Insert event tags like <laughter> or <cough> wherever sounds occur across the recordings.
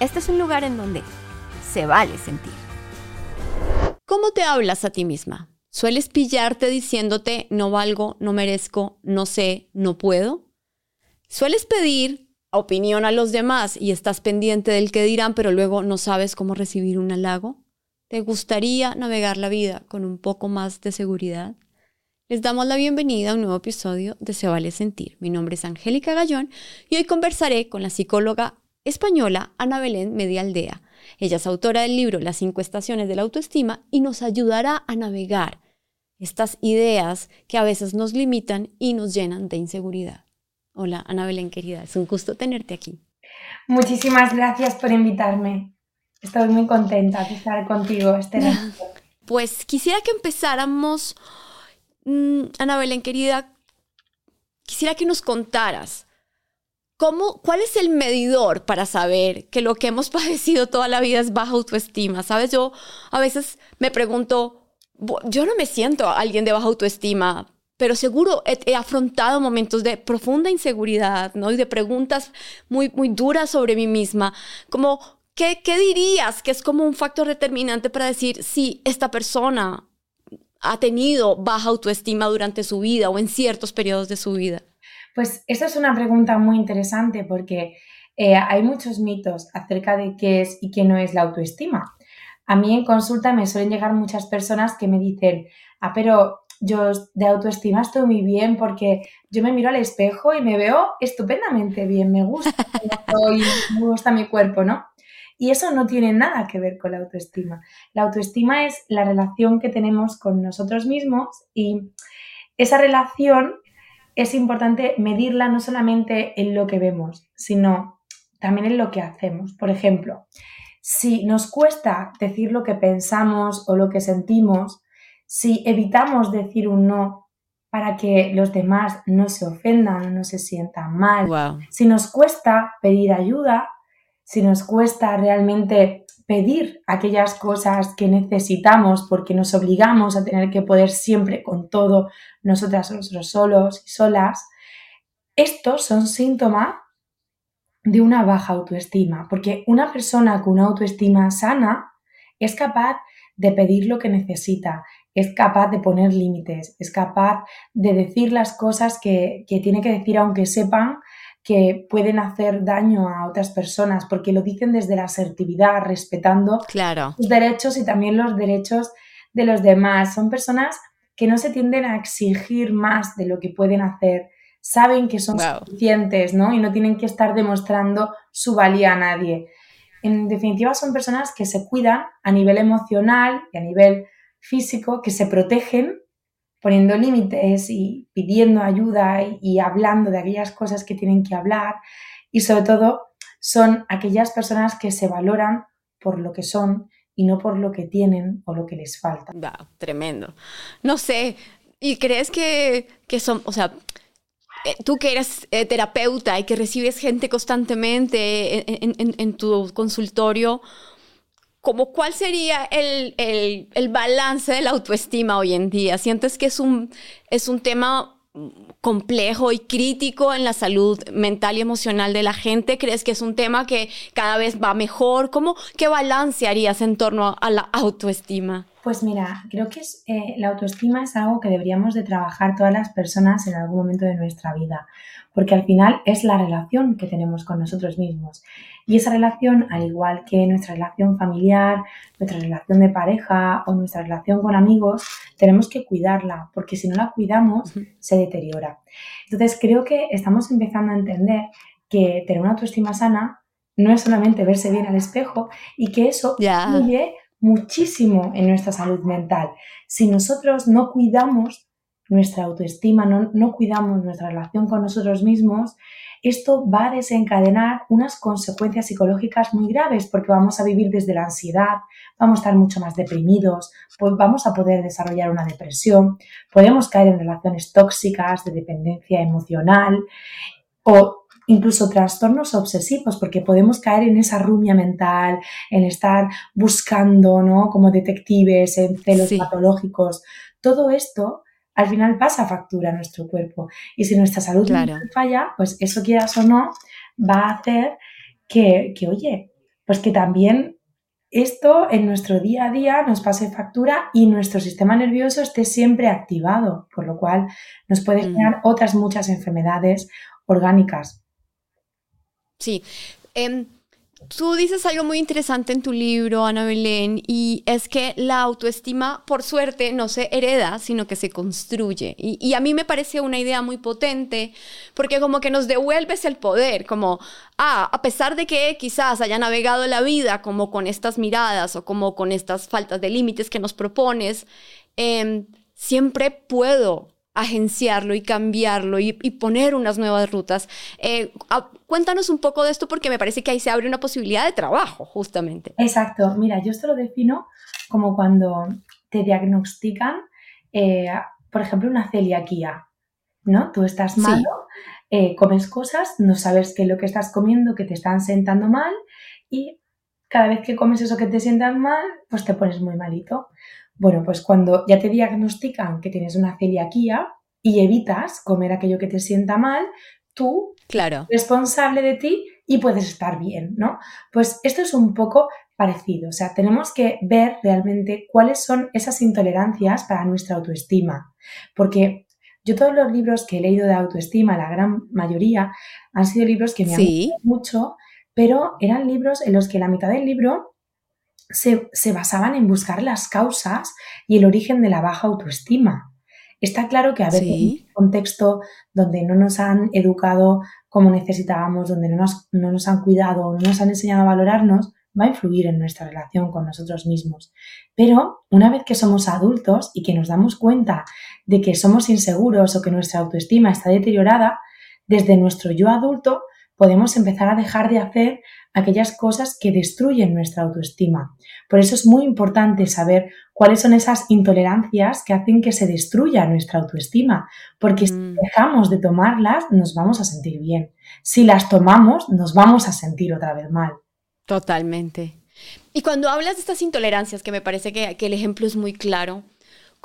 este es un lugar en donde se vale sentir. ¿Cómo te hablas a ti misma? ¿Sueles pillarte diciéndote no valgo, no merezco, no sé, no puedo? ¿Sueles pedir opinión a los demás y estás pendiente del que dirán, pero luego no sabes cómo recibir un halago? ¿Te gustaría navegar la vida con un poco más de seguridad? Les damos la bienvenida a un nuevo episodio de Se vale sentir. Mi nombre es Angélica Gallón y hoy conversaré con la psicóloga española Ana Belén Medialdea. Ella es autora del libro Las cinco estaciones de la autoestima y nos ayudará a navegar estas ideas que a veces nos limitan y nos llenan de inseguridad. Hola, Ana Belén querida, es un gusto tenerte aquí. Muchísimas gracias por invitarme. Estoy muy contenta de estar contigo este <laughs> Pues quisiera que empezáramos, mm, Ana Belén querida, quisiera que nos contaras ¿Cómo, ¿Cuál es el medidor para saber que lo que hemos <laughs> padecido toda la vida es baja autoestima? Sabes, yo a veces me pregunto, yo no me siento alguien de baja autoestima, pero seguro he, afrontado momentos de profunda inseguridad, ¿no? Y de preguntas muy, muy duras sobre mí misma, como, ¿qué, ¿qué dirías que es como un factor determinante para decir si esta persona ha tenido baja autoestima durante su vida o en ciertos periodos de su vida? Pues esa es una pregunta muy interesante porque eh, hay muchos mitos acerca de qué es y qué no es la autoestima. A mí en consulta me suelen llegar muchas personas que me dicen, ah, pero yo de autoestima estoy muy bien porque yo me miro al espejo y me veo estupendamente bien, me gusta, <laughs> me gusta mi cuerpo, ¿no? Y eso no tiene nada que ver con la autoestima. La autoestima es la relación que tenemos con nosotros mismos y esa relación es importante medirla no solamente en lo que vemos, sino también en lo que hacemos. Por ejemplo, si nos cuesta decir lo que pensamos o lo que sentimos, si evitamos decir un no para que los demás no se ofendan o no se sientan mal, si nos cuesta pedir ayuda, si nos cuesta realmente pedir aquellas cosas que necesitamos porque nos obligamos a tener que poder siempre con todo nosotras nosotros solos y solas, estos son síntomas de una baja autoestima, porque una persona con una autoestima sana es capaz de pedir lo que necesita, es capaz de poner límites, es capaz de decir las cosas que, que tiene que decir aunque sepan que pueden hacer daño a otras personas, porque lo dicen desde la asertividad, respetando claro. sus derechos y también los derechos de los demás. Son personas que no se tienden a exigir más de lo que pueden hacer, saben que son suficientes, ¿no? Y no tienen que estar demostrando su valía a nadie. En definitiva, son personas que se cuidan a nivel emocional y a nivel físico, que se protegen poniendo límites y pidiendo ayuda y, hablando de aquellas cosas que tienen que hablar y sobre todo son aquellas personas que se valoran por lo que son y no por lo que tienen o lo que les falta. tremendo. No sé, ¿y crees que, son, o sea, eh, tú que eres eh, terapeuta y que recibes gente constantemente en tu consultorio, como cuál sería el, balance de la autoestima hoy en día. ¿Sientes que es un, es un tema complejo y crítico en la salud mental y emocional de la gente? ¿Crees que es un tema que cada vez va mejor? ¿Cómo, ¿Qué balance harías en torno a la autoestima? Pues mira, creo que es, eh, la autoestima es algo que deberíamos de trabajar todas las personas en algún momento de nuestra vida, porque al final es la relación que tenemos con nosotros mismos. Y esa relación, al igual que nuestra relación familiar, nuestra relación de pareja o nuestra relación con amigos, tenemos que cuidarla, porque si no la cuidamos, se deteriora. Entonces, creo que estamos empezando a entender que tener una autoestima sana no es solamente verse bien al espejo y que eso influye muchísimo en nuestra salud mental. Si nosotros no cuidamos nuestra autoestima, no, no cuidamos nuestra relación con nosotros mismos, esto va a desencadenar unas consecuencias psicológicas muy graves porque vamos a vivir desde la ansiedad, vamos a estar mucho más deprimidos, pues vamos a poder desarrollar una depresión, podemos caer en relaciones tóxicas de dependencia emocional o incluso trastornos obsesivos, porque podemos caer en esa rumia mental, en estar buscando, ¿no? Como detectives, en celos patológicos. Todo esto al final pasa factura a nuestro cuerpo. Y si nuestra salud falla, pues eso quieras o no, va a hacer que, que, oye, pues que también esto en nuestro día a día nos pase factura y nuestro sistema nervioso esté siempre activado, por lo cual nos puede mm. generar otras muchas enfermedades orgánicas. Sí. Em, tú dices algo muy interesante en tu libro, Ana Belén, y es que la autoestima, por suerte, no se hereda, sino que se construye. Y, a mí me parece una idea muy potente, porque como que nos devuelves el poder, como, ah, a pesar de que quizás haya navegado la vida como con estas miradas o como con estas faltas de límites que nos propones, em, siempre puedo agenciarlo y cambiarlo y, poner unas nuevas rutas. Eh, cuéntanos un poco de esto porque me parece que ahí se abre una posibilidad de trabajo, justamente. Exacto. Mira, yo esto lo defino como cuando te diagnostican, eh, por ejemplo, una celiaquía, ¿no? Tú estás malo, eh, comes cosas, no sabes qué es lo que estás comiendo, que te están sentando mal y cada vez que comes eso que te sientas mal, pues te pones muy malito. Bueno, pues cuando ya te diagnostican que tienes una celiaquía y evitas comer aquello que te sienta mal, tú claro. responsable de ti y puedes estar bien, ¿no? Pues esto es un poco parecido, o sea, tenemos que ver realmente cuáles son esas intolerancias para nuestra autoestima, porque yo todos los libros que he leído de autoestima, la gran mayoría, han sido libros que me han gustado mucho, pero eran libros en los que la mitad del libro se, basaban en buscar las causas y el origen de la baja autoestima. Está claro que a veces un contexto donde no nos han educado como necesitábamos, donde no nos, no nos han cuidado, no nos han enseñado a valorarnos, va a influir en nuestra relación con nosotros mismos. Pero una vez que somos adultos y que nos damos cuenta de que somos inseguros o que nuestra autoestima está deteriorada, desde nuestro yo adulto podemos empezar a dejar de hacer aquellas cosas que destruyen nuestra autoestima. Por eso es muy importante saber cuáles son esas intolerancias que hacen que se destruya nuestra autoestima, porque si mm. dejamos de tomarlas nos vamos a sentir bien. Si las tomamos nos vamos a sentir otra vez mal. Totalmente. Y cuando hablas de estas intolerancias, que me parece que, que el ejemplo es muy claro,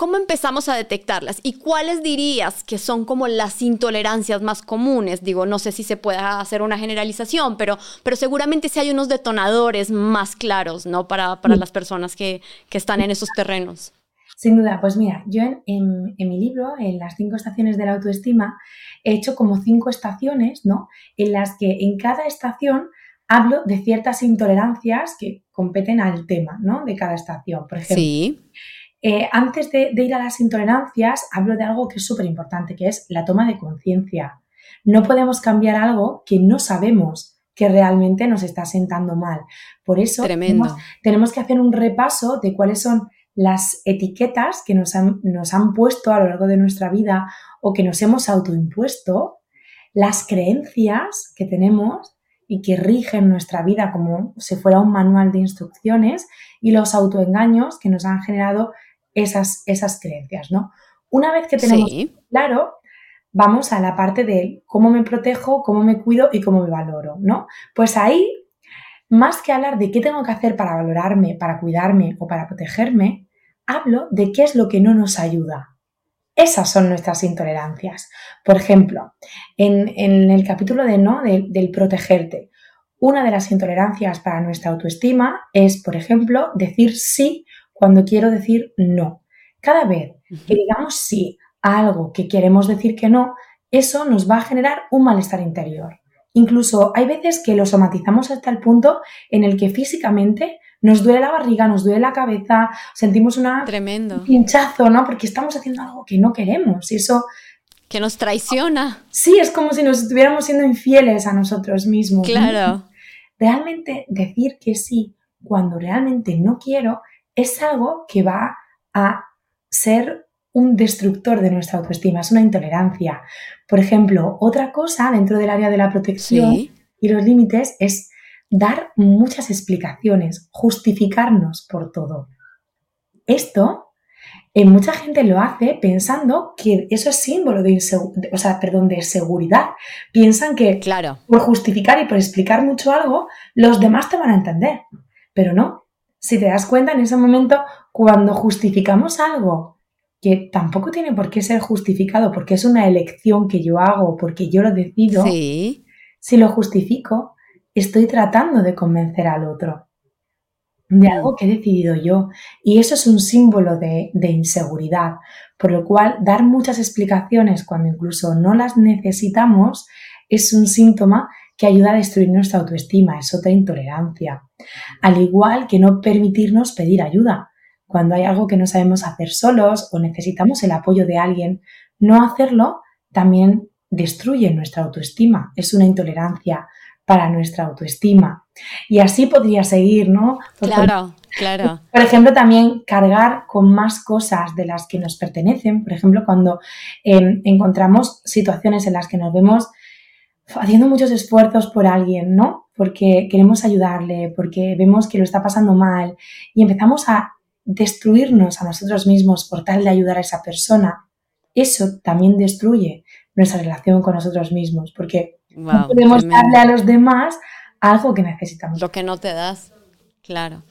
¿Cómo empezamos a detectarlas? ¿Y cuáles dirías que son como las intolerancias más comunes? Digo, no sé si se pueda hacer una generalización, pero, pero seguramente sí hay unos detonadores más claros, ¿no? Para, para las personas que, que, están en esos terrenos. Sin duda, pues mira, yo en, en, en, mi libro, en las cinco estaciones de la autoestima, he hecho como cinco estaciones, ¿no? En las que en cada estación hablo de ciertas intolerancias que competen al tema, ¿no? De cada estación. Por ejemplo, sí. Eh, antes de, ir a las intolerancias, hablo de algo que es súper importante, que es la toma de conciencia. No podemos cambiar algo que no sabemos que realmente nos está sentando mal. Por eso tenemos, que hacer un repaso de cuáles son las etiquetas que nos han, nos han puesto a lo largo de nuestra vida o que nos hemos autoimpuesto, las creencias que tenemos y que rigen nuestra vida como si fuera un manual de instrucciones y los autoengaños que nos han generado esas, esas creencias, ¿no? Una vez que tenemos claro, vamos a la parte de cómo me protejo, cómo me cuido y cómo me valoro, ¿no? Pues ahí, más que hablar de qué tengo que hacer para valorarme, para cuidarme o para protegerme, hablo de qué es lo que no nos ayuda. Esas son nuestras intolerancias. Por ejemplo, en, el capítulo de no, del protegerte, una de las intolerancias para nuestra autoestima es, por ejemplo, decir sí cuando quiero decir no. Cada vez que digamos sí a algo que queremos decir que no, eso nos va a generar un malestar interior. Incluso hay veces que lo somatizamos hasta el punto en el que físicamente nos duele la barriga, nos duele la cabeza, sentimos una Tremendo. pinchazo, ¿no? Porque estamos haciendo algo que no queremos y eso que nos traiciona. Sí, es como si nos estuviéramos siendo infieles a nosotros mismos. Claro. Realmente decir que sí cuando realmente no quiero es algo que va a ser un destructor de nuestra autoestima, es una intolerancia. Por ejemplo, otra cosa dentro del área de la protección y los límites es dar muchas explicaciones, justificarnos por todo. Esto eh, mucha gente lo hace pensando que eso es símbolo de, o sea, perdón, de seguridad. Piensan que claro. por justificar y por explicar mucho algo, los demás te van a entender. Pero no. Si te das cuenta en ese momento, cuando justificamos algo que tampoco tiene por qué ser justificado, porque es una elección que yo hago, porque yo lo decido, sí. si lo justifico, estoy tratando de convencer al otro de mm. algo que he decidido yo. Y eso es un símbolo de, inseguridad, por lo cual dar muchas explicaciones cuando incluso no las necesitamos es un síntoma que ayuda a destruir nuestra autoestima, es otra intolerancia. Al igual que no permitirnos pedir ayuda. Cuando hay algo que no sabemos hacer solos o necesitamos el apoyo de alguien, no hacerlo también destruye nuestra autoestima, es una intolerancia para nuestra autoestima. Y así podría seguir, ¿no? claro, claro. <laughs> Por ejemplo, también cargar con más cosas de las que nos pertenecen. Por ejemplo, cuando em, encontramos situaciones en las que nos vemos haciendo muchos esfuerzos por alguien, ¿no? Porque queremos ayudarle, porque vemos que lo está pasando mal y empezamos a destruirnos a nosotros mismos por tal de ayudar a esa persona. Eso también destruye nuestra relación con nosotros mismos, porque no podemos darle a los demás algo que necesitamos. Lo que no te das, claro.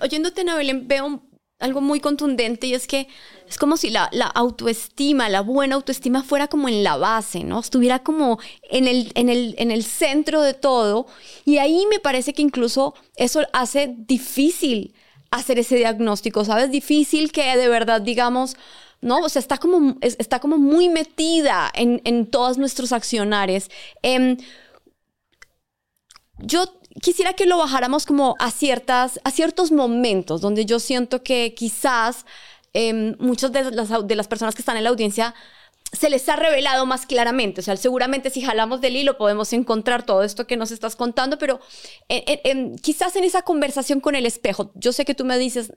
oyéndote, Nabel, veo algo muy contundente y es que es como si la, autoestima, la buena autoestima fuera como en la base, ¿no? Estuviera como en el, en, el, en el centro de todo. Y ahí me parece que incluso eso hace difícil hacer ese diagnóstico, ¿sabes? Difícil que de verdad digamos, ¿no? O sea, está como, está como muy metida en, en todos nuestros accionares. Em, yo quisiera que lo bajáramos como a, ciertas, a ciertos momentos donde yo siento que quizás em, muchas de las, de las personas que están en la audiencia se les ha revelado más claramente. O sea, seguramente si jalamos del hilo podemos encontrar todo esto que nos estás contando, pero quizás en esa conversación con el espejo, yo sé que tú me dices,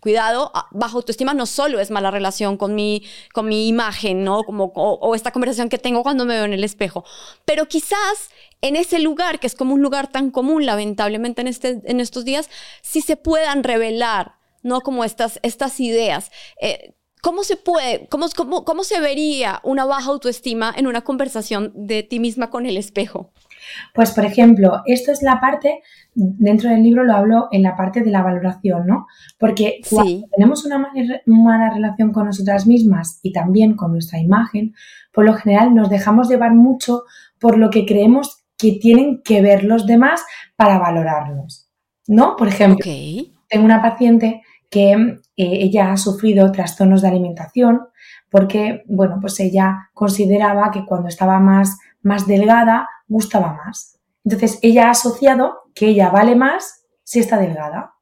cuidado, ah, bajo autoestima no solo es mala relación con mi, con mi imagen, ¿no? Como, o, esta conversación que tengo cuando me veo en el espejo. Pero quizás en ese lugar, que es como un lugar tan común, lamentablemente, en, este, en estos días, sí se puedan revelar, ¿no? Como estas, estas ideas. Eh, ¿Cómo se puede, cómo, cómo, cómo se vería una baja autoestima en una conversación de ti misma con el espejo? Pues, por ejemplo, esto es la parte, dentro del libro lo hablo en la parte de la valoración, ¿no? Porque cuando tenemos una mala relación con nosotras mismas y también con nuestra imagen, por lo general nos dejamos llevar mucho por lo que creemos que tienen que ver los demás para valorarnos, ¿no? Por ejemplo, tengo una paciente que eh, ella ha sufrido trastornos de alimentación porque, bueno, pues ella consideraba que cuando estaba más, más delgada gustaba más. Entonces, ella ha asociado que ella vale más si está delgada.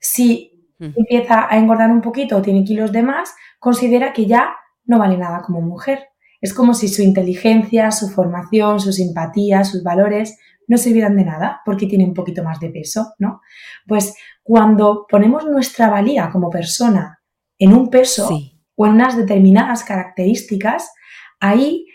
Si hmm. empieza a engordar un poquito o tiene kilos de más, considera que ya no vale nada como mujer. Es como si su inteligencia, su formación, su simpatía, sus valores no sirvieran de nada porque tiene un poquito más de peso, ¿no? Pues cuando ponemos nuestra valía como persona en un peso o en unas determinadas características, ahí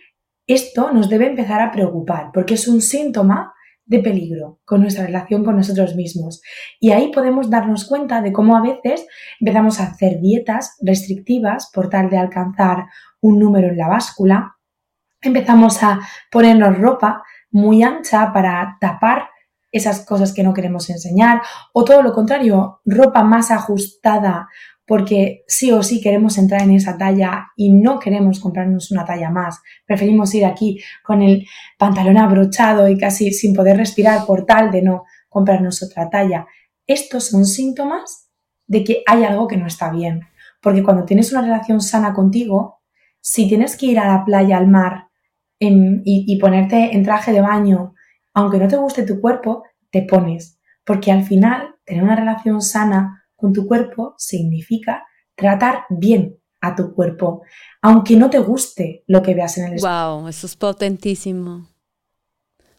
esto nos debe empezar a preocupar porque es un síntoma de peligro con nuestra relación con nosotros mismos. Y ahí podemos darnos cuenta de cómo a veces empezamos a hacer dietas restrictivas por tal de alcanzar un número en la báscula. Empezamos a ponernos ropa muy ancha para tapar esas cosas que no queremos enseñar o todo lo contrario, ropa más ajustada porque sí o sí queremos entrar en esa talla y no queremos comprarnos una talla más. Preferimos ir aquí con el pantalón abrochado y casi sin poder respirar por tal de no comprarnos otra talla. Estos son síntomas de que hay algo que no está bien. Porque cuando tienes una relación sana contigo, si tienes que ir a la playa, al mar y, ponerte en traje de baño, aunque no te guste tu cuerpo, te pones. Porque al final, tener una relación sana con tu cuerpo significa tratar bien a tu cuerpo, aunque no te guste lo que veas en el espejo. Wow, eso es potentísimo.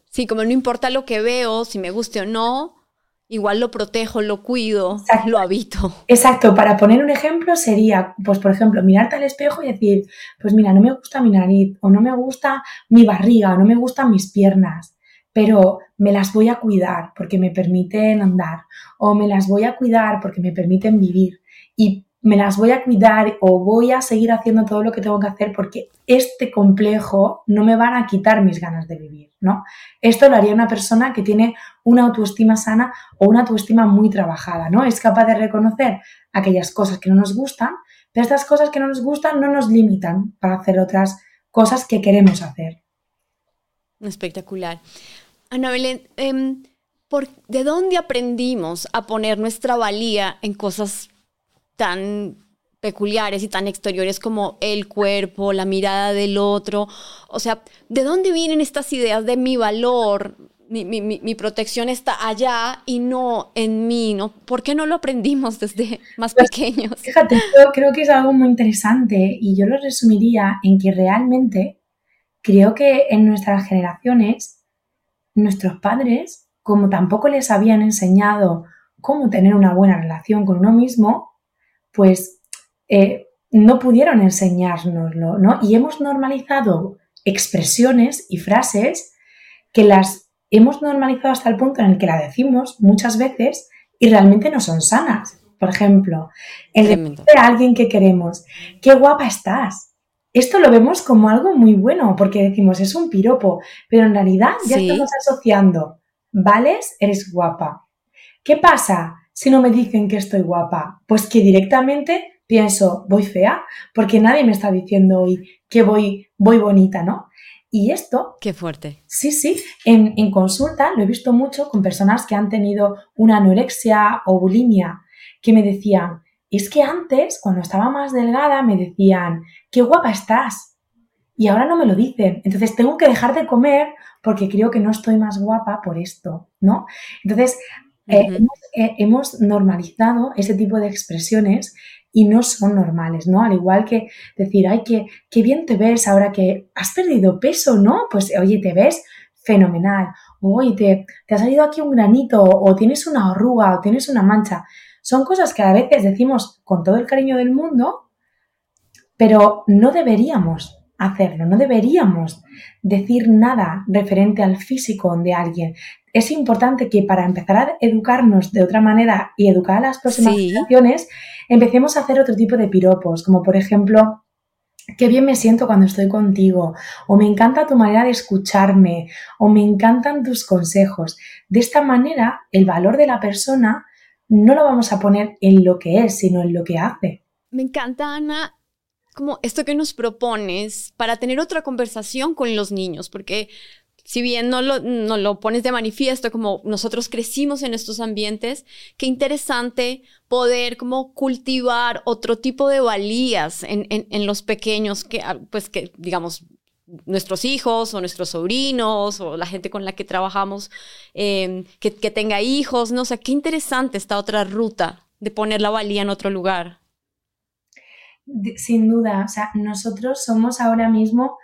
Sí, como no importa lo que veo, si me guste o no, igual lo protejo, lo cuido, lo habito. Exacto, para poner un ejemplo sería, pues por ejemplo, mirarte al espejo y decir, pues mira, no me gusta mi nariz, o no me gusta mi barriga, o no me gustan mis piernas, pero me las voy a cuidar porque me permiten andar, o me las voy a cuidar porque me permiten vivir. Y me las voy a cuidar o voy a seguir haciendo todo lo que tengo que hacer porque este complejo no me van a quitar mis ganas de vivir, ¿no? Esto lo haría una persona que tiene una autoestima sana o una autoestima muy trabajada, ¿no? Es capaz de reconocer aquellas cosas que no nos gustan, pero estas cosas que no nos gustan no nos limitan para hacer otras cosas que queremos hacer. Espectacular. Ana Belén, em, ¿de dónde aprendimos a poner nuestra valía en cosas tan peculiares y tan exteriores como el cuerpo, la mirada del otro. O sea, ¿de dónde vienen estas ideas de mi valor? Mi, protección está allá y no en mí, ¿no? ¿Por qué no lo aprendimos desde más pues, pequeños? Fíjate, yo creo que es algo muy interesante y yo lo resumiría en que realmente creo que en nuestras generaciones, nuestros padres, como tampoco les habían enseñado cómo tener una buena relación con uno mismo, pues eh, no pudieron enseñárnoslo, ¿no? Y hemos normalizado expresiones y frases que las hemos normalizado hasta el punto en el que la decimos muchas veces y realmente no son sanas. Por ejemplo, el decirle a alguien que queremos, qué guapa estás. Esto lo vemos como algo muy bueno porque decimos es un piropo, pero en realidad ya estamos asociando, vales, eres guapa. ¿Qué pasa? si no me dicen que estoy guapa? Pues que directamente pienso, voy fea, porque nadie me está diciendo hoy que voy, voy bonita, ¿no? Y esto... Qué fuerte. Sí, sí. En, en, consulta lo he visto mucho con personas que han tenido una anorexia o bulimia, que me decían, es que antes, cuando estaba más delgada, me decían, qué guapa estás. Y ahora no me lo dicen. Entonces tengo que dejar de comer porque creo que no estoy más guapa por esto, ¿no? Entonces eh, eh, hemos, normalizado ese tipo de expresiones y no son normales, ¿no? Al igual que decir, ay, qué, qué bien te ves ahora que has perdido peso, ¿no? Pues oye, te ves fenomenal. O, oye, te, te ha salido aquí un granito, o tienes una arruga, o tienes una mancha. Son cosas que a veces decimos con todo el cariño del mundo, pero no deberíamos hacerlo, no deberíamos decir nada referente al físico de alguien es importante que para empezar a educarnos de otra manera y educar a las próximas generaciones, empecemos a hacer otro tipo de piropos, como por ejemplo, qué bien me siento cuando estoy contigo, o me encanta tu manera de escucharme, o me encantan tus consejos. De esta manera, el valor de la persona no lo vamos a poner en lo que es, sino en lo que hace. Me encanta, Ana, como esto que nos propones para tener otra conversación con los niños, porque si bien no lo, no lo pones de manifiesto, como nosotros crecimos en estos ambientes, qué interesante poder como cultivar otro tipo de valías en, en, los pequeños, que, ah, pues que digamos, nuestros hijos o nuestros sobrinos o la gente con la que trabajamos, em, que, tenga hijos, no o sé, sea, qué interesante esta otra ruta de poner la valía en otro lugar. Sin duda, o sea, nosotros somos ahora mismo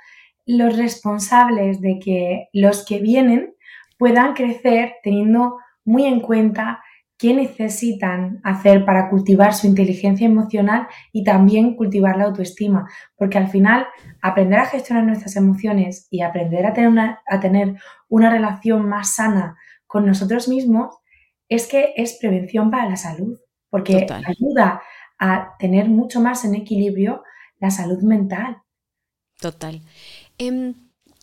los responsables de que los que vienen puedan crecer teniendo muy en cuenta qué necesitan hacer para cultivar su inteligencia emocional y también cultivar la autoestima. Porque al final, aprender a gestionar nuestras emociones y aprender a tener una, a tener una relación más sana con nosotros mismos es que es prevención para la salud, porque ayuda a tener mucho más en equilibrio la salud mental. Total. Em,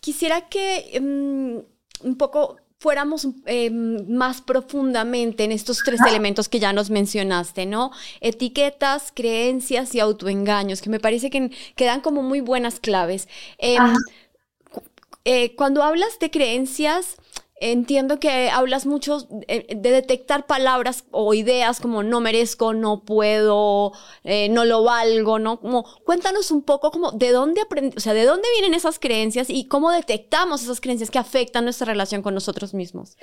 quisiera que em, un poco fuéramos em, más profundamente en estos tres elementos que ya nos mencionaste, ¿no? Etiquetas, creencias y autoengaños, que me parece que quedan como muy buenas claves. Eh, cuando hablas de creencias, Entiendo que hablas mucho de, detectar palabras o ideas como no merezco, no puedo, eh, no lo valgo, ¿no? Como, cuéntanos un poco como de dónde o sea, de dónde vienen esas creencias y cómo detectamos esas creencias que afectan nuestra relación con nosotros mismos.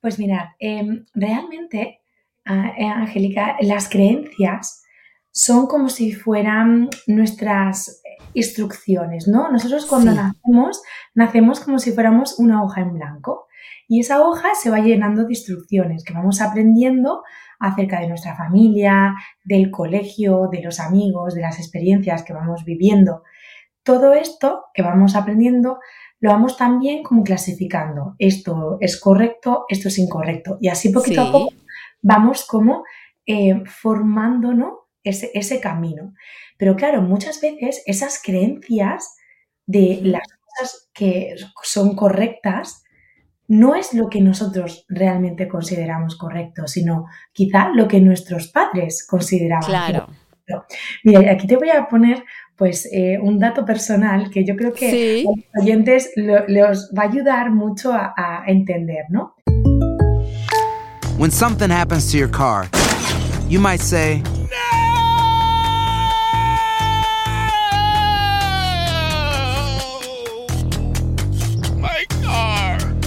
Pues mirad, em, realmente, eh, Angélica, las creencias son como si fueran nuestras instrucciones, ¿no? Nosotros cuando nacemos, nacemos como si fuéramos una hoja en blanco Y esa hoja se va llenando de instrucciones que vamos aprendiendo acerca de nuestra familia, del colegio, de los amigos, de las experiencias que vamos viviendo. Todo esto que vamos aprendiendo lo vamos también como clasificando. Esto es correcto, esto es incorrecto. Y así poquito a poco vamos como eh, formándonos ese, ese camino. Pero claro, muchas veces esas creencias de las cosas que son correctas no es lo que nosotros realmente consideramos correcto, sino quizá lo que nuestros padres consideraban claro. Mira, aquí te voy a poner pues eh, un dato personal que yo creo que a los oyentes les va a ayudar mucho a, a entender, ¿no? When something happens to your car, you might say,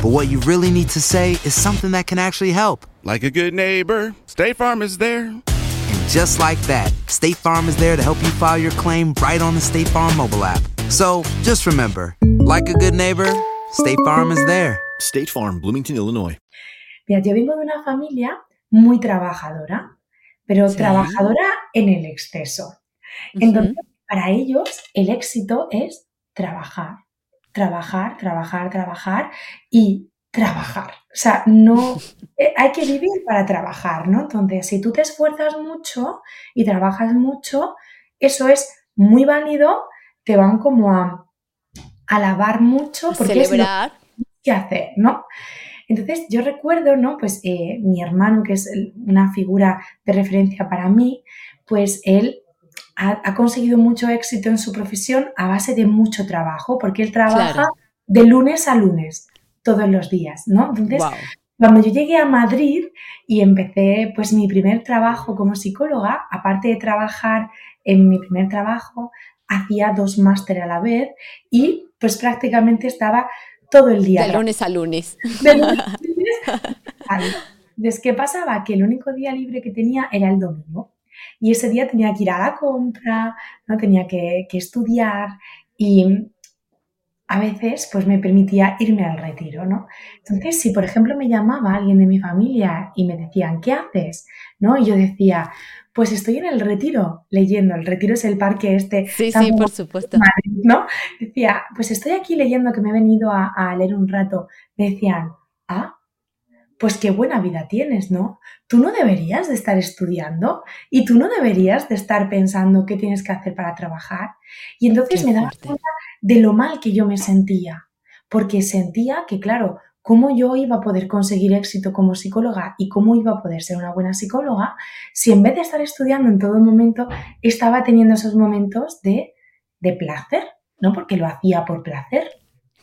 But what you really need to say is something that can actually help. Like a good neighbor, State Farm is there. And just like that, State Farm is there to help you file your claim right on the State Farm mobile app. So just remember, like a good neighbor, State Farm is there. State Farm, Bloomington, Illinois. Mira, yo vengo de una familia muy trabajadora, pero trabajadora en el exceso. Entonces, para ellos, el éxito es trabajar trabajar, trabajar, trabajar y trabajar. O sea, no eh, hay que vivir para trabajar, ¿no? Entonces, si tú te esfuerzas mucho y trabajas mucho, eso es muy válido, te van como a alabar mucho porque es lo que hacer, ¿no? Entonces, yo recuerdo, ¿no? Pues eh, mi hermano, que es una figura de referencia para mí, pues él ha, conseguido mucho éxito en su profesión a base de mucho trabajo, porque él trabaja de lunes a lunes, todos los días, ¿no? Entonces, cuando yo llegué a Madrid y empecé pues mi primer trabajo como psicóloga, aparte de trabajar en mi primer trabajo, hacía dos másteres a la vez y pues prácticamente estaba todo el día. De lunes a lunes. De lunes a lunes. <laughs> Entonces, ¿qué pasaba? Que el único día libre que tenía era el domingo. Y ese día tenía que ir a la compra, ¿no? tenía que, estudiar y a veces pues me permitía irme al retiro, ¿no? Entonces, si por ejemplo me llamaba alguien de mi familia y me decían, ¿qué haces? ¿No? Y yo decía, pues estoy en el retiro leyendo, el retiro es el parque este. Sí, sí, por supuesto. ¿no? Decía, pues estoy aquí leyendo que me he venido a, a leer un rato. Me decían, ah, pues qué buena vida tienes, ¿no? Tú no deberías de estar estudiando y tú no deberías de estar pensando qué tienes que hacer para trabajar. Y entonces me daba cuenta de lo mal que yo me sentía, porque sentía que, claro, cómo yo iba a poder conseguir éxito como psicóloga y cómo iba a poder ser una buena psicóloga si en vez de estar estudiando en todo momento, estaba teniendo esos momentos de, de placer, ¿no? Porque lo hacía por placer.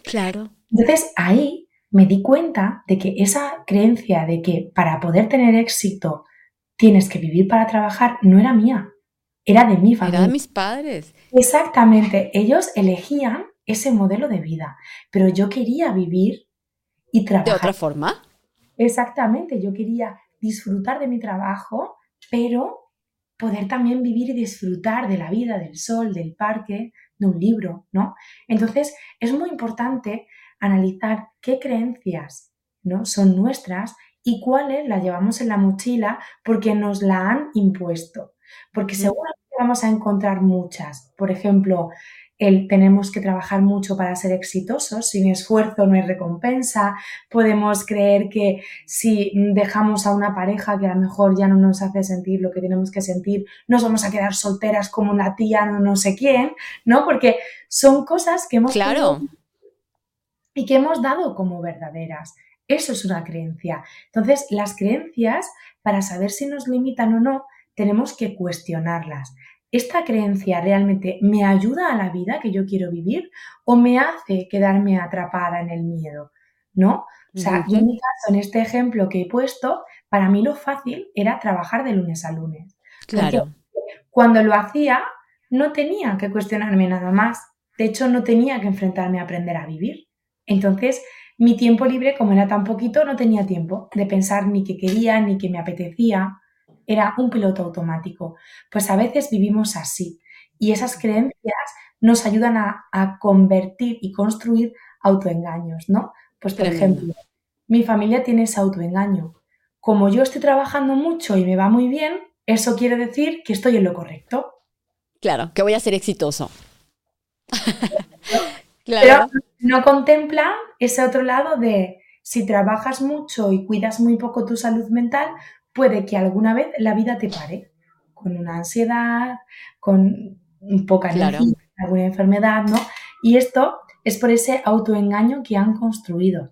Claro. Entonces ahí me di cuenta de que esa creencia de que para poder tener éxito tienes que vivir para trabajar no era mía, era de mi familia. Era de mis padres. Exactamente, ellos elegían ese modelo de vida, pero yo quería vivir y trabajar. ¿De otra forma? Exactamente, yo quería disfrutar de mi trabajo, pero poder también vivir y disfrutar de la vida, del sol, del parque, de un libro, ¿no? Entonces, es muy importante analizar qué creencias ¿no? son nuestras y cuáles las llevamos en la mochila porque nos la han impuesto. Porque seguramente vamos a encontrar muchas. Por ejemplo, el tenemos que trabajar mucho para ser exitosos, sin esfuerzo no hay recompensa, podemos creer que si dejamos a una pareja que a lo mejor ya no nos hace sentir lo que tenemos que sentir, nos vamos a quedar solteras como una tía no no sé quién, ¿no? Porque son cosas que hemos claro y que hemos dado como verdaderas. Eso es una creencia. Entonces, las creencias, para saber si nos limitan o no, tenemos que cuestionarlas. ¿Esta creencia realmente me ayuda a la vida que yo quiero vivir o me hace quedarme atrapada en el miedo? ¿No? O sea, yo en mi caso, en este ejemplo que he puesto, para mí lo fácil era trabajar de lunes a lunes. Claro. cuando lo hacía, no tenía que cuestionarme nada más. De hecho, no tenía que enfrentarme a aprender a vivir. Entonces, mi tiempo libre, como era tan poquito, no tenía tiempo de pensar ni qué quería, ni qué me apetecía. Era un piloto automático. Pues a veces vivimos así. Y esas creencias nos ayudan a, convertir y construir autoengaños, ¿no? Pues, por ejemplo, mi familia tiene ese autoengaño. Como yo estoy trabajando mucho y me va muy bien, eso quiere decir que estoy en lo correcto. Claro, que voy a ser exitoso. <laughs> Pero no contempla ese otro lado de si trabajas mucho y cuidas muy poco tu salud mental, puede que alguna vez la vida te pare con una ansiedad, con poca energía, alguna enfermedad, ¿no? Y esto es por ese autoengaño que han construido.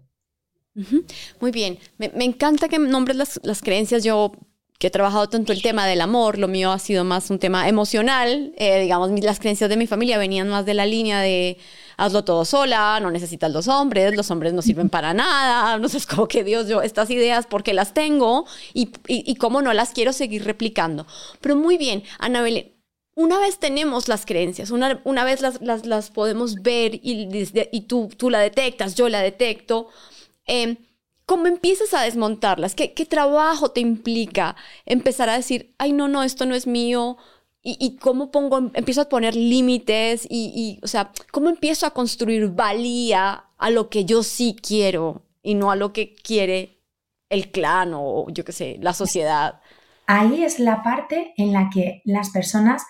Muy bien, me, encanta que nombres las, las creencias. Yo que he trabajado tanto el tema del amor, lo mío ha sido más un tema emocional, eh, digamos, las creencias de mi familia venían más de la línea de hazlo todo sola, no necesitas los hombres, los hombres no sirven para nada, <laughs> no sé, es como que Dios, yo estas ideas, porque las tengo y, y, cómo no las quiero seguir replicando. Pero muy bien, Ana Belén, una vez tenemos las creencias, una, una vez las, las, las, podemos ver y, y tú, tú la detectas, yo la detecto, eh, ¿Cómo empiezas a desmontarlas? ¿Qué, ¿Qué, trabajo te implica empezar a decir, ay, no, no, esto no es mío? ¿Y, cómo pongo, empiezo a poner límites? Y, y, o sea, ¿cómo empiezo a construir valía a lo que yo sí quiero y no a lo que quiere el clan o yo qué sé, la sociedad? Ahí es la parte en la que las personas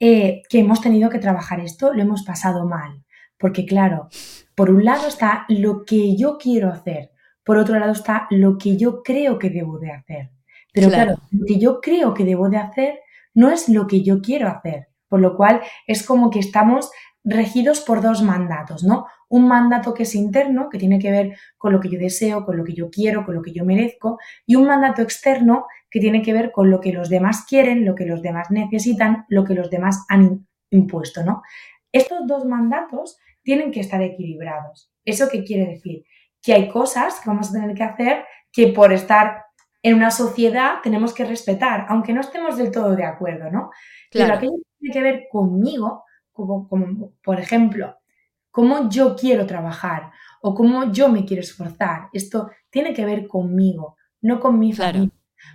eh, que hemos tenido que trabajar esto lo hemos pasado mal. Porque claro, por un lado está lo que yo quiero hacer, por otro lado está lo que yo creo que debo de hacer. Pero claro. lo que yo creo que debo de hacer no es lo que yo quiero hacer. Por lo cual es como que estamos regidos por dos mandatos, ¿no? Un mandato que es interno, que tiene que ver con lo que yo deseo, con lo que yo quiero, con lo que yo merezco, y un mandato externo que tiene que ver con lo que los demás quieren, lo que los demás necesitan, lo que los demás han impuesto, ¿no? Estos dos mandatos tienen que estar equilibrados. ¿Eso qué quiere decir? Que hay cosas que vamos a tener que hacer que por estar en una sociedad tenemos que respetar, aunque no estemos del todo de acuerdo, ¿no? Claro. Pero aquello que tiene que ver conmigo, como, como por ejemplo, cómo yo quiero trabajar o cómo yo me quiero esforzar, esto tiene que ver conmigo, no con mi familia.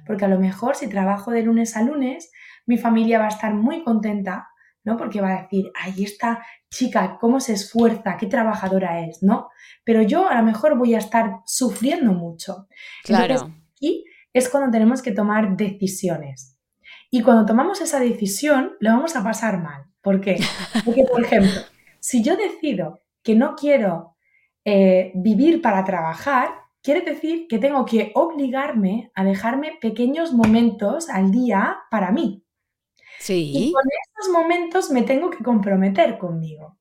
Porque a lo mejor si trabajo de lunes a lunes, mi familia va a estar muy contenta ¿no? Porque va a decir, ahí está chica, cómo se esfuerza, qué trabajadora es, ¿no? Pero yo a lo mejor voy a estar sufriendo mucho. Claro. Entonces, aquí es cuando tenemos que tomar decisiones. Y cuando tomamos esa decisión, lo vamos a pasar mal. ¿Por qué? <laughs> Porque, por ejemplo, si yo decido que no quiero eh, vivir para trabajar, quiere decir que tengo que obligarme a dejarme pequeños momentos al día para mí. Sí. Y con esos momentos me tengo que comprometer conmigo.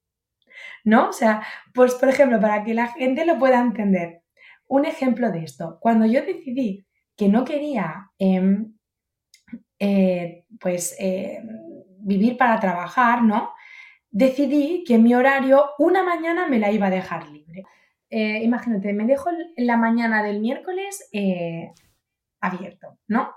¿No? O sea, pues por ejemplo, para que la gente lo pueda entender, un ejemplo de esto, cuando yo decidí que no quería em, eh, pues em, vivir para trabajar, ¿no? Decidí que mi horario una mañana me la iba a dejar libre. Eh, imagínate, me dejo la mañana del miércoles eh, abierto, ¿no?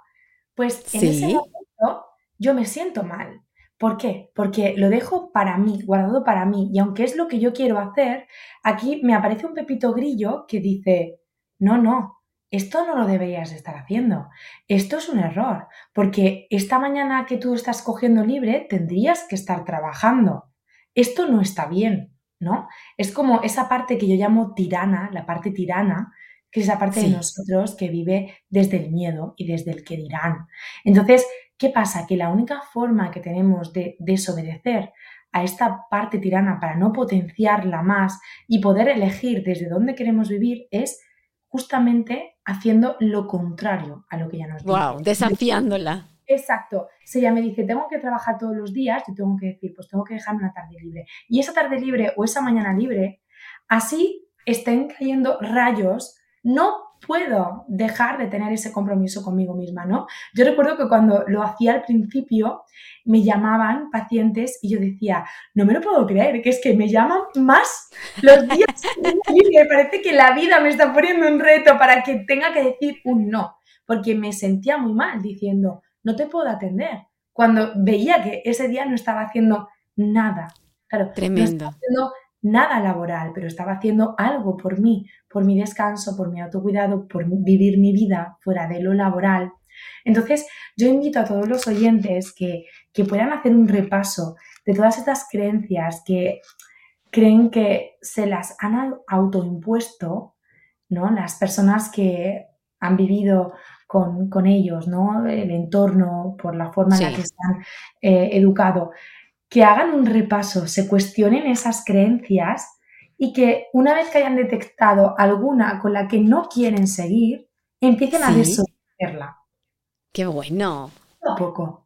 Pues en ese momento yo me siento mal. ¿Por qué? Porque lo dejo para mí, guardado para mí. Y aunque es lo que yo quiero hacer, aquí me aparece un pepito grillo que dice, no, no, esto no lo deberías estar haciendo. Esto es un error, porque esta mañana que tú estás cogiendo libre tendrías que estar trabajando. Esto no está bien, ¿no? Es como esa parte que yo llamo tirana, la parte tirana, que es la parte de nosotros que vive desde el miedo y desde el que dirán. Entonces, ¿Qué pasa? Que la única forma que tenemos de desobedecer a esta parte tirana para no potenciarla más y poder elegir desde dónde queremos vivir es justamente haciendo lo contrario a lo que ella nos dice. Wow, desafiándola. Exacto. Si ella me dice, tengo que trabajar todos los días, yo tengo que decir, pues tengo que dejarme una tarde libre. Y esa tarde libre o esa mañana libre, así estén cayendo rayos, no puedo dejar de tener ese compromiso conmigo misma, ¿no? Yo recuerdo que cuando lo hacía al principio, me llamaban pacientes y yo decía, no me lo puedo creer, que es que me llaman más los días y me parece que la vida me está poniendo un reto para que tenga que decir un no, porque me sentía muy mal diciendo, no te puedo atender, cuando veía que ese día no estaba haciendo nada. Claro, Tremendo nada laboral, pero estaba haciendo algo por mí, por mi descanso, por mi autocuidado, por vivir mi vida fuera de lo laboral. Entonces, yo invito a todos los oyentes que, que puedan hacer un repaso de todas estas creencias que creen que se las han autoimpuesto ¿no? Las personas que han vivido con, ellos, ¿no? El entorno, por la forma en la que se han eh, educado, que hagan un repaso, se cuestionen esas creencias y que una vez que hayan detectado alguna con la que no quieren seguir, empiecen a desobedecerla. Qué bueno. Poco a poco.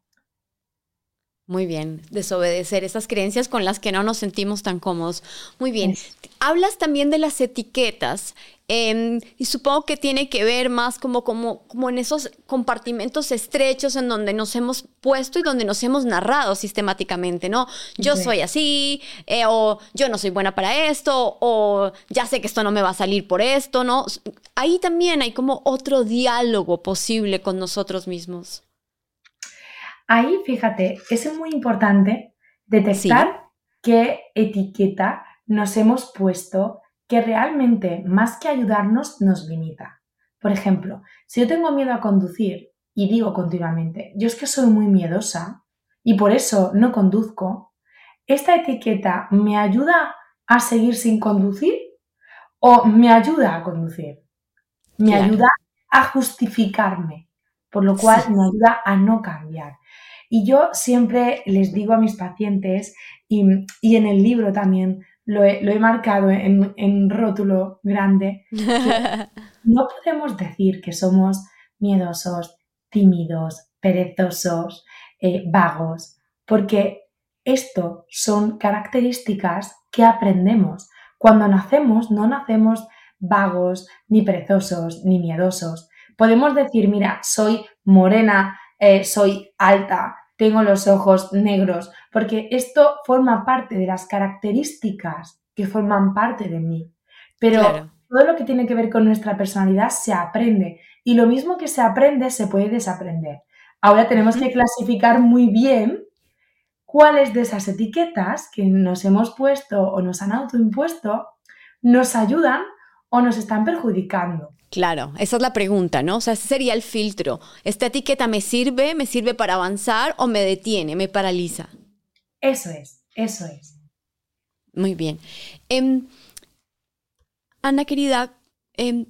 Muy bien, desobedecer esas creencias con las que no nos sentimos tan cómodos. Muy bien. Hablas también de las etiquetas em, y supongo que tiene que ver más como, como, como en esos compartimentos estrechos en donde nos hemos puesto y donde nos hemos narrado sistemáticamente, ¿no? Yo soy así, eh, o yo no soy buena para esto, o ya sé que esto no me va a salir por esto, ¿no? Ahí también hay como otro diálogo posible con nosotros mismos. Ahí, fíjate, es muy importante detectar qué etiqueta nos hemos puesto que realmente, más que ayudarnos, nos limita. Por ejemplo, si yo tengo miedo a conducir y digo continuamente, yo es que soy muy miedosa y por eso no conduzco, ¿esta etiqueta me ayuda a seguir sin conducir o me ayuda a conducir? Me ayuda a justificarme, por lo cual me ayuda a no cambiar. Y yo siempre les digo a mis pacientes, y, en el libro también lo he, marcado en, rótulo grande, no podemos decir que somos miedosos, tímidos, perezosos, eh, vagos, porque esto son características que aprendemos. Cuando nacemos, no nacemos vagos, ni perezosos, ni miedosos. Podemos decir, mira, soy morena, eh, soy alta, tengo los ojos negros, porque esto forma parte de las características que forman parte de mí. Pero todo lo que tiene que ver con nuestra personalidad se aprende y lo mismo que se aprende se puede desaprender. Ahora tenemos que clasificar muy bien cuáles de esas etiquetas que nos hemos puesto o nos han autoimpuesto nos ayudan o nos están perjudicando. Claro, esa es la pregunta, ¿no? O sea, ese sería el filtro. ¿Esta etiqueta me sirve, me sirve para avanzar o me detiene, me paraliza? Eso es, eso es. Muy bien. Em, Ana, querida, eh,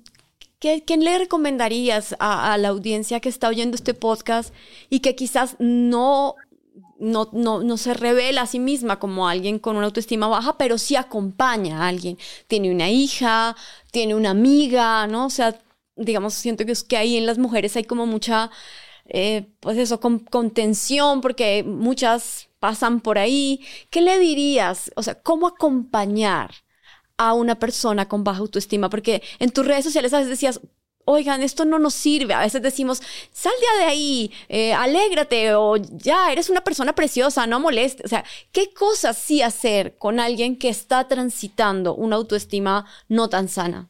¿qué, le recomendarías a, a la audiencia que está oyendo este podcast y que quizás no no, no, no, se revela a sí misma como alguien con una autoestima baja, pero sí acompaña a alguien. Tiene una hija, tiene una amiga, ¿no? O sea, digamos, siento que, es que ahí en las mujeres hay como mucha, eh, pues eso, con, contención, porque muchas pasan por ahí. ¿Qué le dirías? O sea, ¿cómo acompañar? a una persona con baja autoestima, porque en tus redes sociales a veces decías, oigan, esto no nos sirve. A veces decimos, sal de ahí, eh, alégrate o ya, eres una persona preciosa, no molestes. O sea, ¿qué cosas sí hacer con alguien que está transitando una autoestima no tan sana?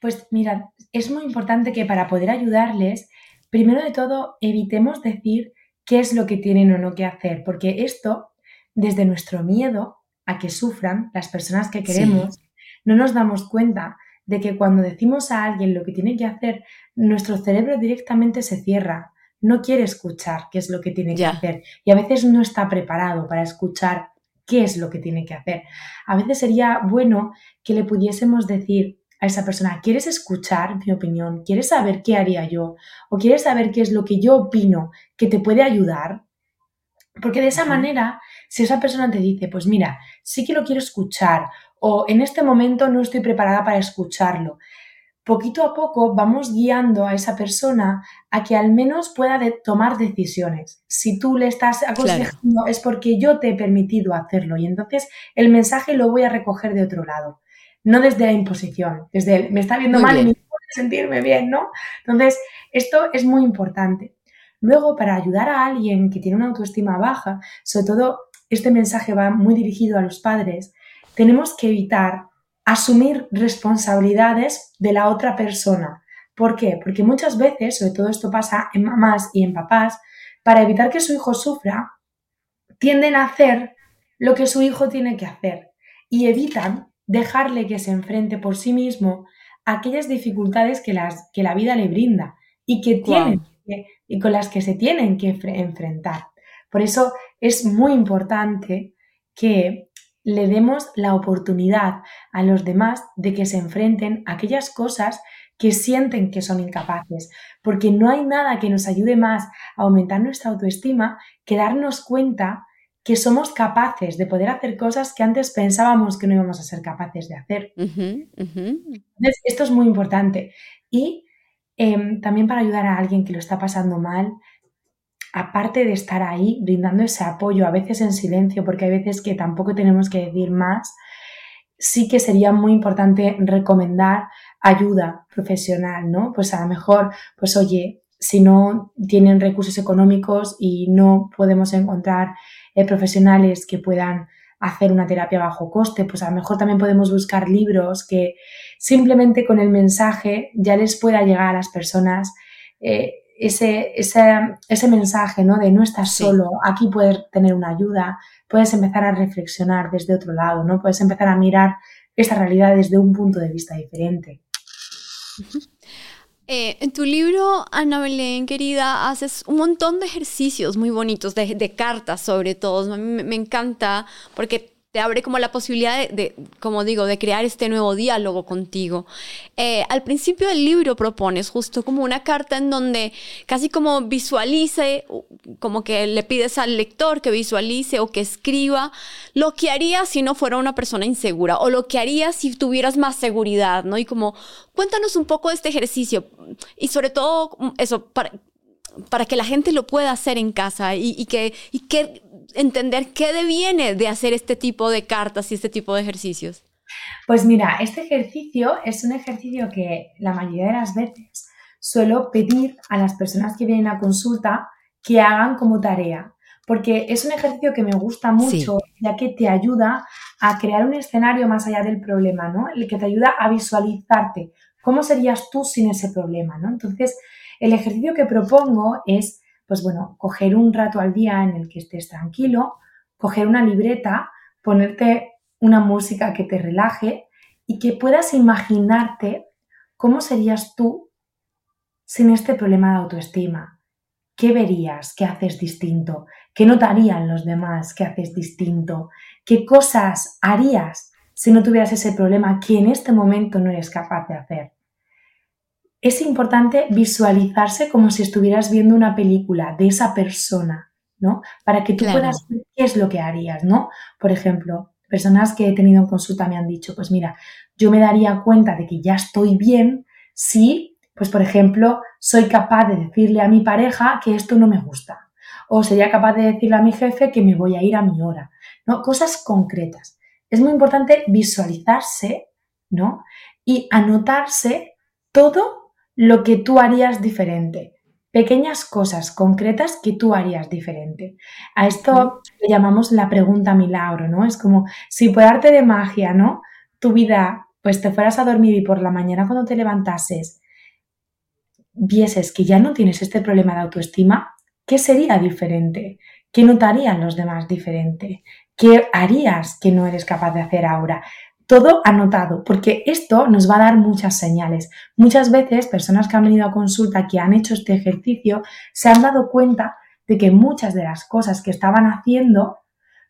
Pues mira, es muy importante que para poder ayudarles, primero de todo, evitemos decir qué es lo que tienen o no que hacer, porque esto, desde nuestro miedo a que sufran las personas que queremos, no nos damos cuenta de que cuando decimos a alguien lo que tiene que hacer, nuestro cerebro directamente se cierra, no quiere escuchar qué es lo que tiene que hacer y a veces no está preparado para escuchar qué es lo que tiene que hacer. A veces sería bueno que le pudiésemos decir a esa persona, ¿quieres escuchar mi opinión? ¿Quieres saber qué haría yo? ¿O quieres saber qué es lo que yo opino que te puede ayudar? Porque de esa manera, si esa persona te dice, pues mira, sí que lo quiero escuchar o en este momento no estoy preparada para escucharlo. Poquito a poco vamos guiando a esa persona a que al menos pueda tomar decisiones. Si tú le estás aconsejando es porque yo te he permitido hacerlo y entonces el mensaje lo voy a recoger de otro lado, no desde la imposición, desde el, me está viendo mal y me puede sentirme bien, ¿no? Entonces, esto es muy importante. Luego, para ayudar a alguien que tiene una autoestima baja, sobre todo este mensaje va muy dirigido a los padres, tenemos que evitar asumir responsabilidades de la otra persona. ¿Por qué? Porque muchas veces, sobre todo esto pasa en mamás y en papás, para evitar que su hijo sufra, tienden a hacer lo que su hijo tiene que hacer y evitan dejarle que se enfrente por sí mismo a aquellas dificultades que, las, que la vida le brinda y, que tienen y con las que se tienen que enfrentar. Por eso es muy importante que le demos la oportunidad a los demás de que se enfrenten a aquellas cosas que sienten que son incapaces, porque no hay nada que nos ayude más a aumentar nuestra autoestima que darnos cuenta que somos capaces de poder hacer cosas que antes pensábamos que no íbamos a ser capaces de hacer. Entonces, esto es muy importante. Y em, también para ayudar a alguien que lo está pasando mal, aparte de estar ahí brindando ese apoyo, a veces en silencio, porque hay veces que tampoco tenemos que decir más, sí que sería muy importante recomendar ayuda profesional, ¿no? Pues a lo mejor, pues oye, si no tienen recursos económicos y no podemos encontrar eh, profesionales que puedan hacer una terapia bajo coste, pues a lo mejor también podemos buscar libros que simplemente con el mensaje ya les pueda llegar a las personas eh, ese, ese, mensaje ¿no? de no estás solo, aquí puedes tener una ayuda, puedes empezar a reflexionar desde otro lado, ¿no? puedes empezar a mirar esta realidad desde un punto de vista diferente. Eh, en tu libro, Ana Belén, querida, haces un montón de ejercicios muy bonitos, de, cartas sobre todo. A mí me, encanta porque te abre como la posibilidad de, como digo, de crear este nuevo diálogo contigo. Eh, al principio del libro propones justo como una carta en donde casi como visualice, como que le pides al lector que visualice o que escriba lo que haría si no fuera una persona insegura o lo que haría si tuvieras más seguridad, ¿no? Y como, cuéntanos un poco de este ejercicio y sobre todo eso, para, para que la gente lo pueda hacer en casa y, y que, y que entender qué deviene de hacer este tipo de cartas y este tipo de ejercicios? Pues mira, este ejercicio es un ejercicio que la mayoría de las veces suelo pedir a las personas que vienen a consulta que hagan como tarea, porque es un ejercicio que me gusta mucho, ya que te ayuda a crear un escenario más allá del problema, ¿no? El que te ayuda a visualizarte cómo serías tú sin ese problema, ¿no? Entonces, el ejercicio que propongo es pues bueno, coger un rato al día en el que estés tranquilo, coger una libreta, ponerte una música que te relaje y que puedas imaginarte cómo serías tú sin este problema de autoestima. ¿Qué verías que haces distinto? ¿Qué notarían los demás que haces distinto? ¿Qué cosas harías si no tuvieras ese problema que en este momento no eres capaz de hacer? Es importante visualizarse como si estuvieras viendo una película de esa persona, ¿no? Para que tú puedas ver qué es lo que harías, ¿no? Por ejemplo, personas que he tenido en consulta me han dicho, pues mira, yo me daría cuenta de que ya estoy bien si, pues por ejemplo, soy capaz de decirle a mi pareja que esto no me gusta. O sería capaz de decirle a mi jefe que me voy a ir a mi hora, ¿no? Cosas concretas. Es muy importante visualizarse, ¿no? Y anotarse todo lo que tú harías diferente. Pequeñas cosas concretas que tú harías diferente. A esto le llamamos la pregunta milagro, ¿no? Es como si por arte de magia, ¿no? Tu vida, pues te fueras a dormir y por la mañana cuando te levantases vieses que ya no tienes este problema de autoestima, ¿qué sería diferente? ¿Qué notarían los demás diferente? ¿Qué harías que no eres capaz de hacer ahora? Todo anotado, porque esto nos va a dar muchas señales. Muchas veces personas que han venido a consulta, que han hecho este ejercicio, se han dado cuenta de que muchas de las cosas que estaban haciendo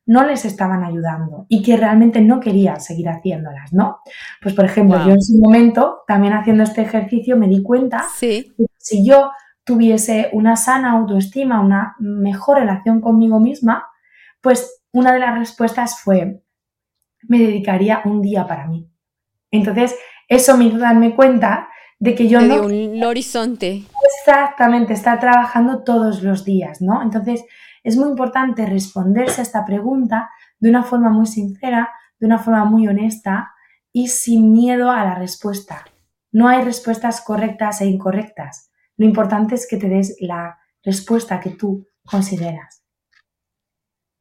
no les estaban ayudando y que realmente no querían seguir haciéndolas, ¿no? Pues por ejemplo, yo en su momento, también haciendo este ejercicio, me di cuenta que si yo tuviese una sana autoestima, una mejor relación conmigo misma, pues una de las respuestas fue, me dedicaría un día para mí. Entonces, eso me hizo darme cuenta de que yo no... un horizonte. Exactamente, estar trabajando todos los días, ¿no? Entonces, es muy importante responderse a esta pregunta de una forma muy sincera, de una forma muy honesta y sin miedo a la respuesta. No hay respuestas correctas e incorrectas. Lo importante es que te des la respuesta que tú consideras.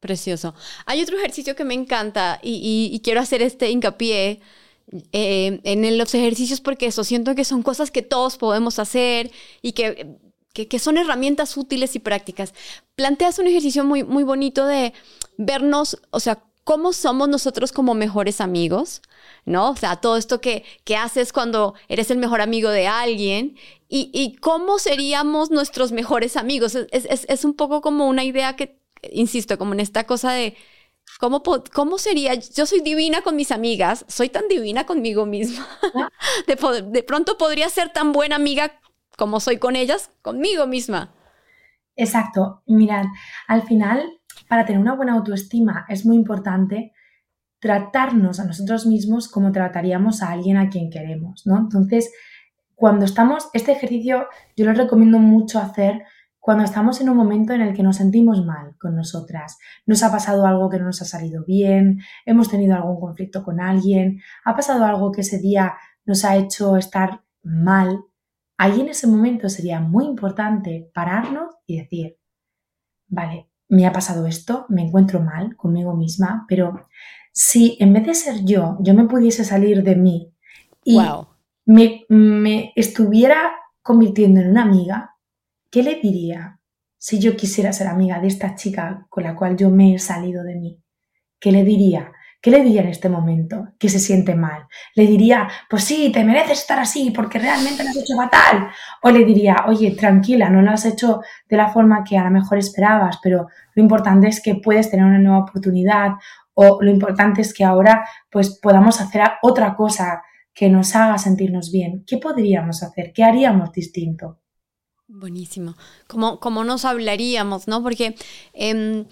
Precioso. Hay otro ejercicio que me encanta y, quiero hacer este hincapié eh, en los ejercicios porque eso, siento que son cosas que todos podemos hacer y que, son herramientas útiles y prácticas. Planteas un ejercicio muy, bonito de vernos, o sea, cómo somos nosotros como mejores amigos, ¿no? O sea, todo esto que, haces cuando eres el mejor amigo de alguien y, cómo seríamos nuestros mejores amigos. Es un poco como una idea que insisto, como en esta cosa de ¿Cómo, ¿Cómo sería? Yo soy divina con mis amigas, soy tan divina conmigo misma. <laughs> De, de pronto podría ser tan buena amiga como soy con ellas, conmigo misma. Exacto. Mirad, al final, para tener una buena autoestima es muy importante tratarnos a nosotros mismos como trataríamos a alguien a quien queremos, ¿no? Entonces, cuando estamos, este ejercicio yo lo recomiendo mucho hacer cuando estamos en un momento en el que nos sentimos mal con nosotras, nos ha pasado algo que no nos ha salido bien, hemos tenido algún conflicto con alguien, ha pasado algo que ese día nos ha hecho estar mal, ahí en ese momento sería muy importante pararnos y decir, vale, me ha pasado esto, me encuentro mal conmigo misma, pero si en vez de ser yo, yo me pudiese salir de mí y me, me estuviera convirtiendo en una amiga, ¿qué le diría si yo quisiera ser amiga de esta chica con la cual yo me he salido de mí? ¿Qué le diría? ¿Qué le diría en este momento que se siente mal? ¿Le diría, pues sí, te mereces estar así porque realmente lo has hecho fatal? ¿O le diría, oye, tranquila, no lo has hecho de la forma que a lo mejor esperabas, pero lo importante es que puedes tener una nueva oportunidad o lo importante es que ahora pues podamos hacer otra cosa que nos haga sentirnos bien? ¿Qué podríamos hacer? ¿Qué haríamos distinto? Buenísimo. ¿Cómo, cómo nos hablaríamos, no? Porque em,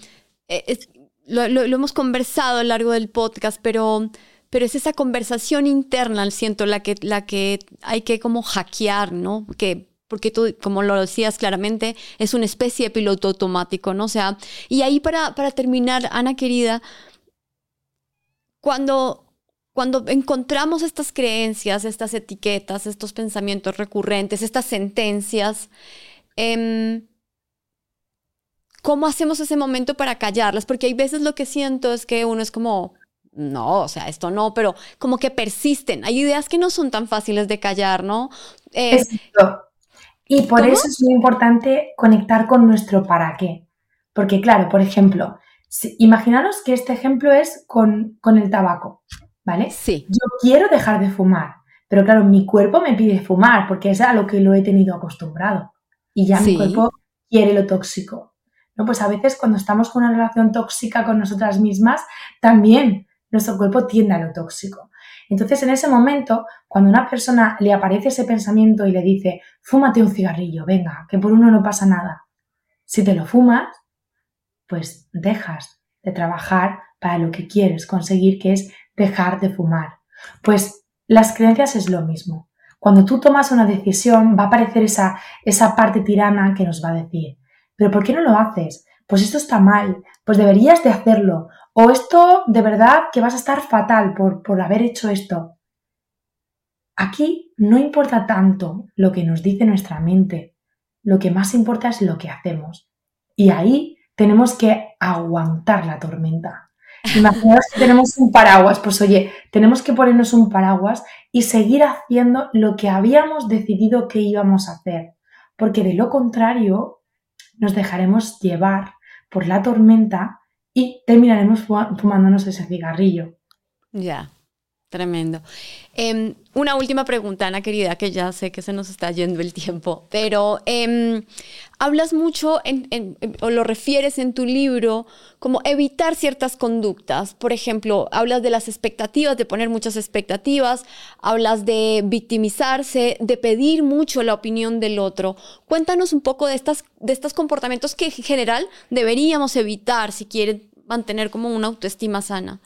e, lo, hemos conversado a lo largo del podcast, pero, pero es esa conversación interna, siento, la que, la que hay que como hackear, ¿no? Que porque tú, como lo decías claramente, es una especie de piloto automático, ¿no? O sea, y ahí para, para terminar, Ana querida, cuando cuando encontramos estas creencias, estas etiquetas, estos pensamientos recurrentes, estas sentencias, em, ¿cómo hacemos ese momento para callarlas? Porque hay veces lo que siento es que uno es como, no, o sea, esto no, pero como que persisten. Hay ideas que no son tan fáciles de callar, ¿no? Eh, y por eso es muy importante conectar con nuestro para qué. Porque claro, por ejemplo, imaginaros que este ejemplo es con, con el tabaco. ¿Vale? Sí. Yo quiero dejar de fumar, pero claro, mi cuerpo me pide fumar porque es a lo que lo he tenido acostumbrado y ya mi cuerpo quiere lo tóxico. ¿no? Pues a veces cuando estamos con una relación tóxica con nosotras mismas, también nuestro cuerpo tiende a lo tóxico. Entonces, en ese momento, cuando a una persona le aparece ese pensamiento y le dice, fúmate un cigarrillo, venga, que por uno no pasa nada. Si te lo fumas, pues dejas de trabajar para lo que quieres conseguir, que es dejar de fumar. Pues las creencias es lo mismo. Cuando tú tomas una decisión va a aparecer esa, esa parte tirana que nos va a decir, pero ¿por qué no lo haces? Pues esto está mal, pues deberías de hacerlo. O esto de verdad que vas a estar fatal por, por haber hecho esto. Aquí no importa tanto lo que nos dice nuestra mente, lo que más importa es lo que hacemos. Y ahí tenemos que aguantar la tormenta. Imaginaos que tenemos un paraguas, pues oye, tenemos que ponernos un paraguas y seguir haciendo lo que habíamos decidido que íbamos a hacer, porque de lo contrario nos dejaremos llevar por la tormenta y terminaremos fumándonos ese cigarrillo. Ya. Tremendo. Em, una última pregunta, Ana querida, que ya sé que se nos está yendo el tiempo, pero em, hablas mucho o lo refieres en tu libro como evitar ciertas conductas. Por ejemplo, hablas de las expectativas, de poner muchas expectativas, hablas de victimizarse, de pedir mucho la opinión del otro. Cuéntanos un poco de, estas, de estos comportamientos que en general deberíamos evitar si quieren mantener como una autoestima sana.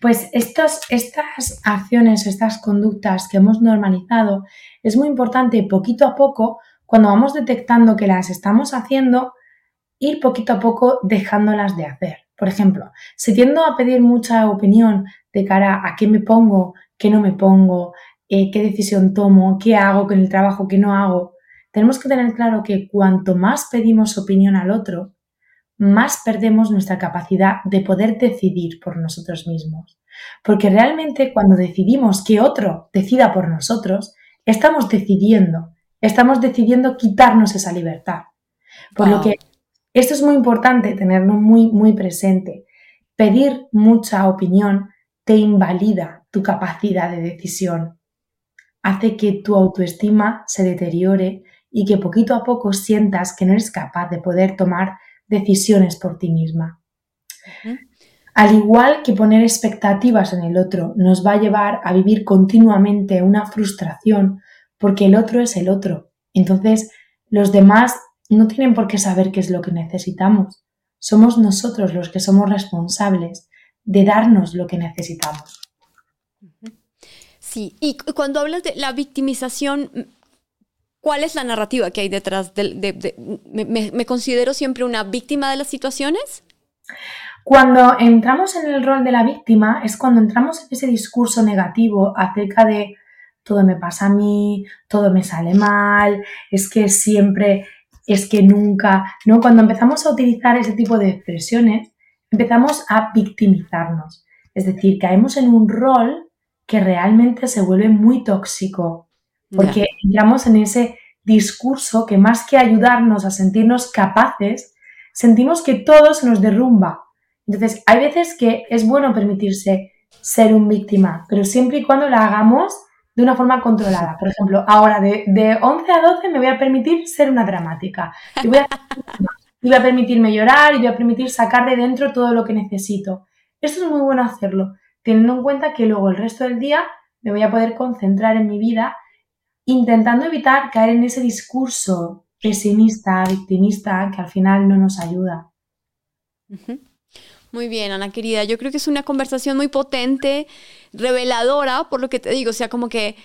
Pues estas acciones, estas conductas que hemos normalizado, es muy importante poquito a poco, cuando vamos detectando que las estamos haciendo, ir poquito a poco dejándolas de hacer. Por ejemplo, si tiendo a pedir mucha opinión de cara a qué me pongo, qué no me pongo, eh, qué decisión tomo, qué hago con el trabajo, qué no hago, tenemos que tener claro que cuanto más pedimos opinión al otro, más perdemos nuestra capacidad de poder decidir por nosotros mismos. Porque realmente cuando decidimos que otro decida por nosotros, estamos decidiendo, estamos decidiendo quitarnos esa libertad. Por lo que esto es muy importante tenerlo muy, muy presente. Pedir mucha opinión te invalida tu capacidad de decisión. Hace que tu autoestima se deteriore y que poquito a poco sientas que no eres capaz de poder tomar decisiones por ti misma. al igual que poner expectativas en el otro nos va a llevar a vivir continuamente una frustración porque el otro es el otro. Entonces, los demás no tienen por qué saber qué es lo que necesitamos. Somos nosotros los que somos responsables de darnos lo que necesitamos. Sí, y cuando hablas de la victimización, ¿cuál es la narrativa que hay detrás de... me, considero siempre una víctima de las situaciones? Cuando entramos en el rol de la víctima es cuando entramos en ese discurso negativo acerca de todo me pasa a mí, todo me sale mal, es que siempre, es que nunca, ¿no? Cuando empezamos a utilizar ese tipo de expresiones, empezamos a victimizarnos. Es decir, caemos en un rol que realmente se vuelve muy tóxico, porque entramos en ese discurso que más que ayudarnos a sentirnos capaces, sentimos que todo se nos derrumba. Entonces, hay veces que es bueno permitirse ser un víctima, pero siempre y cuando la hagamos de una forma controlada. Por ejemplo, ahora de, de 11 a 12 me voy a permitir ser una dramática. Y voy, a, <laughs> y voy a permitirme llorar y voy a permitir sacar de dentro todo lo que necesito. Esto es muy bueno hacerlo, teniendo en cuenta que luego el resto del día me voy a poder concentrar en mi vida intentando evitar caer en ese discurso pesimista, victimista, que al final no nos ayuda. Muy bien, Ana querida. Yo creo que es una conversación muy potente, reveladora, por lo que te digo. O sea, como que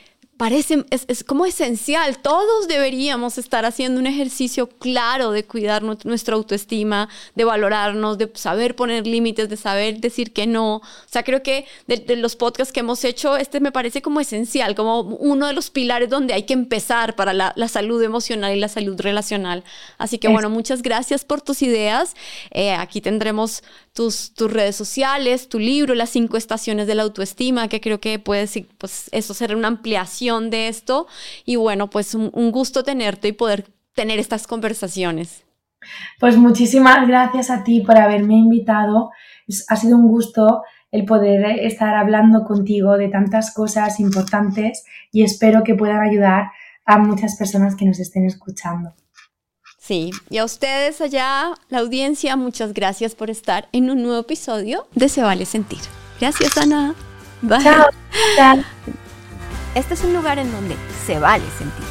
parece, es, como esencial. Todos deberíamos estar haciendo un ejercicio claro de cuidar nuestra autoestima, de valorarnos, de saber poner límites, de saber decir que no. O sea, creo que de, los podcasts que hemos hecho, este me parece como esencial, como uno de los pilares donde hay que empezar para la, salud emocional y la salud relacional. Así que bueno, muchas gracias por tus ideas. Eh, aquí tendremos tus, tus redes sociales, tu libro, las cinco estaciones de la autoestima, que creo que puede pues, eso ser una ampliación de esto. Y bueno, pues un, gusto tenerte y poder tener estas conversaciones. Pues muchísimas gracias a ti por haberme invitado. Ha sido un gusto el poder estar hablando contigo de tantas cosas importantes y espero que puedan ayudar a muchas personas que nos estén escuchando. Sí, y a ustedes allá, la audiencia, muchas gracias por estar en un nuevo episodio de Se Vale Sentir. Gracias, Ana. Bye. Chao. <laughs> Este es un lugar en donde se vale sentir.